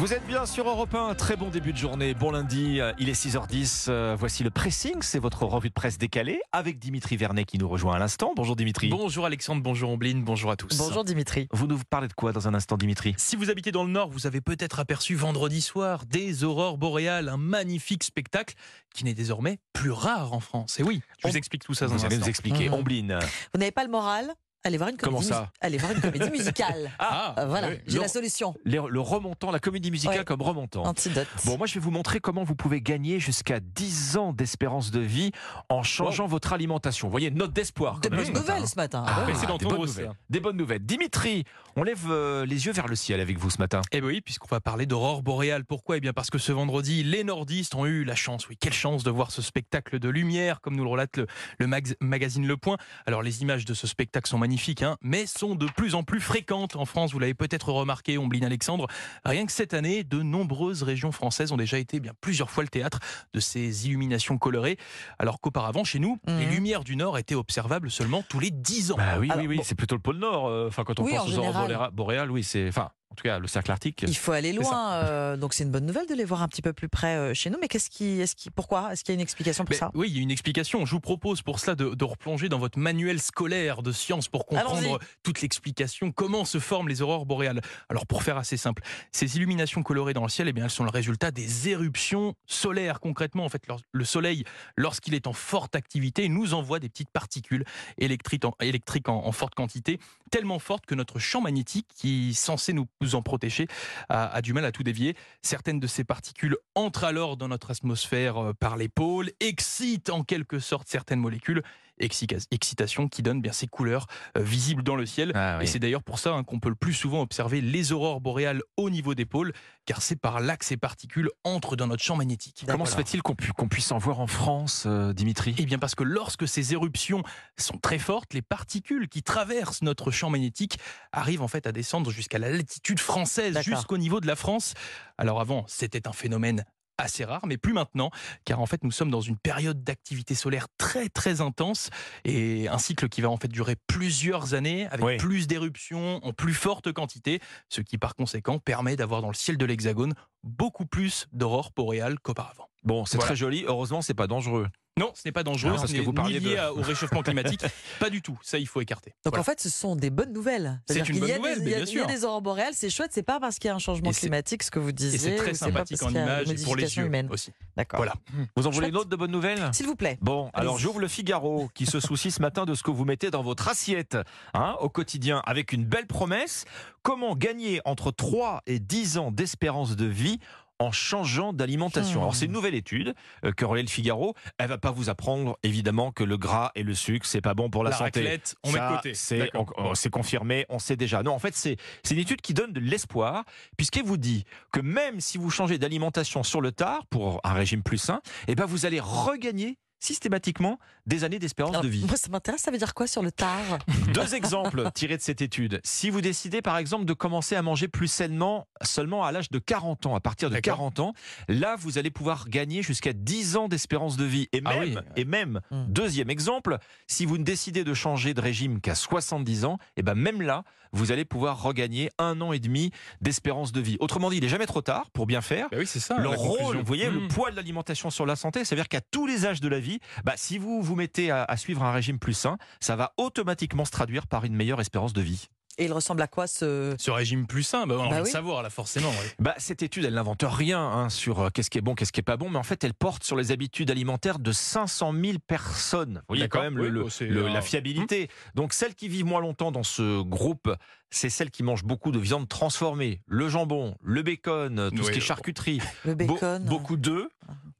Vous êtes bien sur Europe 1, très bon début de journée, bon lundi, euh, il est 6h10, euh, voici le pressing, c'est votre revue de presse décalée avec Dimitri Vernet qui nous rejoint à l'instant. Bonjour Dimitri. Bonjour Alexandre, bonjour Ombline, bonjour à tous. Bonjour Dimitri. Vous nous parlez de quoi dans un instant Dimitri? Si vous habitez dans le Nord, vous avez peut-être aperçu vendredi soir des aurores boréales, un magnifique spectacle qui n'est désormais plus rare en France. Et oui, je vous On- explique tout ça dans Vous un allez instant. nous expliquer. Mhm. Ombline. Vous n'avez pas le moral? Allez voir une comédie, Comment ça mus- Allez voir une comédie musicale. Ah, Euh, voilà, oui. j'ai la solution. Le remontant, la comédie musicale Ouais. comme remontant. Antidote. Bon, moi je vais vous montrer comment vous pouvez gagner jusqu'à 10 ans d'espérance de vie en changeant votre alimentation. Vous voyez, note d'espoir. de quand même, bonnes ce nouvelles ce matin. Ah, mais c'est des bonnes aussi, hein. Des bonnes nouvelles. Dimitri, on lève euh, les yeux vers le ciel avec vous ce matin. Eh ben oui, puisqu'on va parler d'aurore boréale. Pourquoi? Eh bien parce que ce vendredi, les nordistes ont eu la chance, oui, quelle chance de voir ce spectacle de lumière, comme nous le relate le, le mag- magazine Le Point. Alors les images de ce spectacle sont magnifiques, hein, mais sont de plus en plus fréquentes en France. Vous l'avez peut-être remarqué, Ombline Alexandre. Rien que cette année, de nombreuses régions françaises ont déjà été eh bien plusieurs fois le théâtre de ces illuminations colorées, alors qu'auparavant, chez nous, Mhm. les lumières du Nord étaient observables seulement tous les 10 ans. Bah oui, Alors, oui, oui, bon. c'est plutôt le pôle Nord. euh, Enfin, quand on Oui, pense en aux aurores boréales, oui, c'est. Enfin, en tout cas, le cercle arctique. Il faut aller loin, euh, donc c'est une bonne nouvelle de les voir un petit peu plus près euh, chez nous. Mais qu'est-ce qui, est-ce qui, pourquoi? Est-ce qu'il y a une explication pour Mais ça? oui, il y a une explication. Je vous propose pour cela de, de replonger dans votre manuel scolaire de sciences pour comprendre toute l'explication, comment se forment les aurores boréales? Alors pour faire assez simple, ces illuminations colorées dans le ciel, eh bien, elles sont le résultat des éruptions solaires. Concrètement, en fait, le Soleil, lorsqu'il est en forte activité, nous envoie des petites particules électriques en, électriques en- en forte quantité, tellement fortes que notre champ magnétique, qui est censé nous, en protéger, a, a du mal à tout dévier. Certaines de ces particules entrent alors dans notre atmosphère euh, par les pôles, excitent en quelque sorte certaines molécules, excitation qui donne bien ces couleurs euh, visibles dans le ciel. Ah, oui. Et c'est d'ailleurs pour ça hein, qu'on peut le plus souvent observer les aurores boréales au niveau des pôles, car c'est par là que ces particules entrent dans notre champ magnétique. Comment se fait-il qu'on pu- qu'on puisse en voir en France, euh, Dimitri? Eh bien parce que lorsque ces éruptions sont très fortes, les particules qui traversent notre champ magnétique arrivent en fait à descendre jusqu'à la latitude française, jusqu'au niveau de la France. Alors avant, c'était un phénomène assez rare, mais plus maintenant, car en fait nous sommes dans une période d'activité solaire très très intense et un cycle qui va en fait durer plusieurs années avec Oui. plus d'éruptions en plus forte quantité, ce qui par conséquent permet d'avoir dans le ciel de l'Hexagone beaucoup plus d'aurores boréales qu'auparavant. Bon, c'est Voilà. très joli. Heureusement, c'est pas dangereux. Non, ce n'est pas dangereux, Non, ce parce que n'est vous ni parliez lié de- au réchauffement climatique. pas du tout, ça il faut écarter. Donc Voilà. en fait, ce sont des bonnes nouvelles. C'est une bonne nouvelle, il y a- des aurores boréales, c'est chouette. C'est pas parce qu'il y a un changement climatique, ce que vous disiez. Et c'est très parce en image et pour les yeux humaine. aussi. D'accord. Voilà. Vous en voulez une autre de bonnes nouvelles? S'il vous plaît. Bon, alors j'ouvre le Figaro qui se soucie ce matin de ce que vous mettez dans votre assiette hein, au quotidien avec une belle promesse. Comment gagner entre 3 et 10 ans d'espérance de vie en changeant d'alimentation. Hmm. Alors c'est une nouvelle étude euh, que relaie le Figaro. Elle va pas vous apprendre évidemment que le gras et le sucre c'est pas bon pour la, La santé. raclette, on met de côté. C'est confirmé, on sait déjà. Non, en fait, c'est c'est une étude qui donne de l'espoir, puisqu'elle vous dit que même si vous changez d'alimentation sur le tard pour un régime plus sain, eh ben vous allez regagner systématiquement des années d'espérance de vie. Moi, ça m'intéresse. Ça veut dire quoi sur le tard Deux exemples tirés de cette étude. Si vous décidez par exemple de commencer à manger plus sainement seulement à l'âge de 40 ans, à partir de D'accord. 40 ans, là vous allez pouvoir gagner jusqu'à 10 ans d'espérance de vie. Et Ah même, oui. et même Hmm. deuxième exemple, si vous ne décidez de changer de régime qu'à 70 ans, et ben même là, vous allez pouvoir regagner un an et demi d'espérance de vie. Autrement dit, il n'est jamais trop tard pour bien faire. Bah oui, c'est ça. Le rôle, vous voyez, le Mmh. poids de l'alimentation sur la santé, ça veut dire qu'à tous les âges de la vie, bah, si vous vous mettez à, à suivre un régime plus sain, ça va automatiquement se traduire par une meilleure espérance de vie. Et il ressemble à quoi ce Ce régime plus sain, bah, on a Bah envie de oui. savoir là forcément. oui. Bah, cette étude, elle n'invente rien hein, sur euh, qu'est-ce qui est bon, qu'est-ce qui est pas bon, mais en fait, elle porte sur les habitudes alimentaires de 500 000 personnes. Vous voyez quand D'accord, même le- oui, le- bah, le- la fiabilité. Donc, celles qui vivent moins longtemps dans ce groupe, c'est celles qui mangent beaucoup de viande transformée, le jambon, le bacon, tout ce qui est bon. charcuterie, Le Be- beaucoup d'œufs,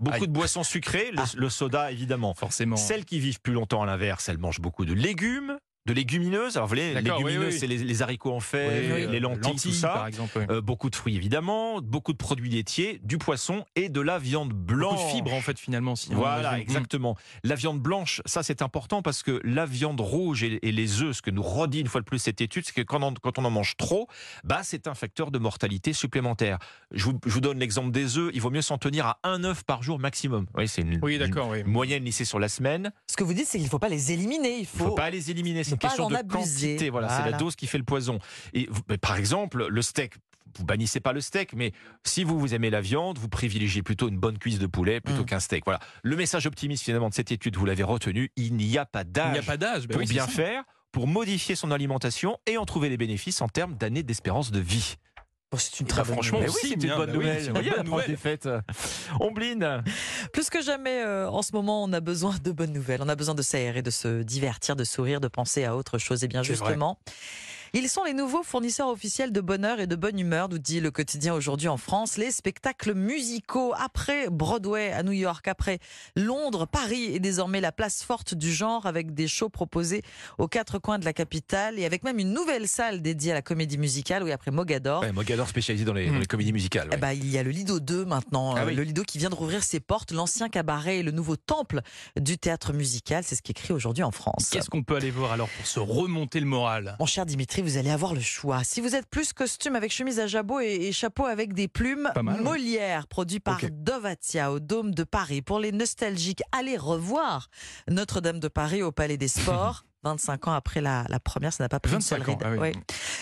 beaucoup Aïe. de boissons sucrées, le, Ah. le soda évidemment. Forcément. Celles qui vivent plus longtemps à l'inverse, elles mangent beaucoup de légumes, de légumineuses. Alors, vous voyez, oui, légumineuses, oui. c'est les, les haricots en Oui, les euh, lentilles, tout ça. par exemple. oui. Euh, beaucoup de fruits évidemment, beaucoup de produits laitiers, du poisson et de la viande blanche. Beaucoup de fibres en fait finalement. Si Voilà, résume. exactement. La viande blanche, ça c'est important parce que la viande rouge et, et les œufs, ce que nous redit une fois de plus cette étude, c'est que quand on, quand on en mange trop, bah c'est un facteur de mortalité supplémentaire. Je vous, je vous donne l'exemple des œufs, il vaut mieux s'en tenir à un œuf par jour maximum. Oui, c'est une, Oui, d'accord. Oui. une moyenne lissée sur la semaine. Ce que vous dites, c'est qu'il ne faut pas les éliminer. Il Il faut. faut pas les éliminer, c'est question de abuser. quantité. Voilà, c'est la dose qui fait le poison. Et par exemple, le steak. vous bannissez pas le steak, mais si vous vous aimez la viande, vous privilégiez plutôt une bonne cuisse de poulet plutôt Mm. qu'un steak. Voilà. Le message optimiste finalement de cette étude, vous l'avez retenu, il n'y a pas Il n'y d'âge a pas d'âge. ben pour oui, bien ça. faire, pour modifier son alimentation et en trouver les bénéfices en termes d'années d'espérance de vie. Bon, c'est une Bah, très bonne franchement, nouvelle. Oui, c'est une bonne bah oui, nouvelle. Voyez, fêtes. Ombline. Plus que jamais, euh, en ce moment, on a besoin de bonnes nouvelles. On a besoin de s'aérer, de se divertir, de sourire, de penser à autre chose. Et bien vrai. Ils sont les nouveaux fournisseurs officiels de bonheur et de bonne humeur, nous dit le quotidien aujourd'hui en France. Les spectacles musicaux après Broadway à New York, après Londres, Paris est désormais la place forte du genre avec des shows proposés aux quatre coins de la capitale et avec même une nouvelle salle dédiée à la comédie musicale. Oui, après Mogador. Ouais, Mogador spécialisé dans les, Mm. dans les comédies musicales. Eh ouais. ben, il y a le Lido 2 maintenant, Ah euh, oui. le Lido qui vient de rouvrir ses portes, l'ancien cabaret et le nouveau temple du théâtre musical, c'est ce qui est écrit aujourd'hui en France. Qu'est-ce qu'on peut aller voir alors pour se remonter le moral? Mon cher Dimitri, vous allez avoir le choix. Si vous êtes plus costume avec chemise à jabot et, et chapeau avec des plumes, ouais. Molière, produit par. Dovatia au Dôme de Paris. Pour les nostalgiques, allez revoir Notre-Dame de Paris au Palais des Sports. 25 ans après la, la première, ça n'a pas pris une seule 25 ans, ride. ah oui. Ouais.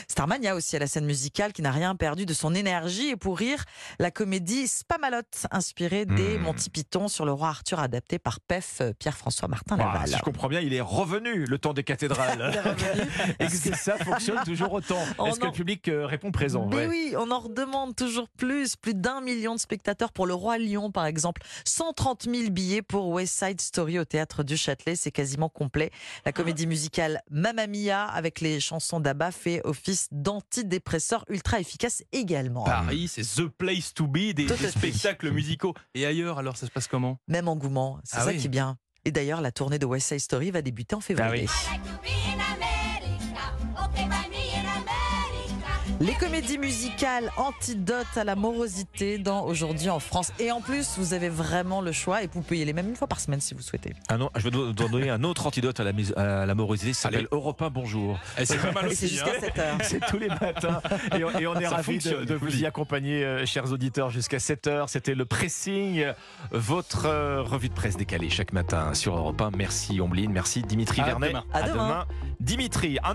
Starmania aussi à la scène musicale qui n'a rien perdu de son énergie et pour rire, la comédie Spamalot inspirée des Hmm. Monty Python sur le roi Arthur adapté par PEF euh, Pierre-François Martin Laval. si je comprends bien, il est revenu le temps des cathédrales. Est-ce que ça fonctionne toujours autant Est-ce que le public euh, répond présent? Ouais. oui, on en redemande toujours plus. Plus d'un million de spectateurs pour le Roi Lion, par exemple. 130 000 billets pour West Side Story au théâtre du Châtelet. C'est quasiment complet. La comédie musicale Mamma Mia, avec les chansons d'Abba, fait office d'antidépresseur ultra efficace également. Paris, c'est the place to be des, spectacles musicaux. Et ailleurs, alors, ça se passe comment? Même engouement. C'est Ah ça oui. qui est bien. Et d'ailleurs, la tournée de West Side Story va débuter en février. Ah Les comédies musicales antidote à la morosité dans Aujourd'hui en France. Et en plus, vous avez vraiment le choix et vous pouvez y aller même une fois par semaine si vous souhaitez. Ah non, je vais do- dois donner un autre antidote à la, mus- à la morosité, ça s'appelle. Europe 1 Bonjour. Eh, C'est pas mal Et c'est aussi. jusqu'à hein. 7 heures. C'est tous les matins et on, et on est Ça ravis de, vous vous y accompagner, euh, chers auditeurs, jusqu'à 7h. C'était le pressing, euh, votre euh, revue de presse décalée chaque matin sur Europe 1. Merci Ombline, merci Dimitri À Vernet. demain. À demain. Dimitri, un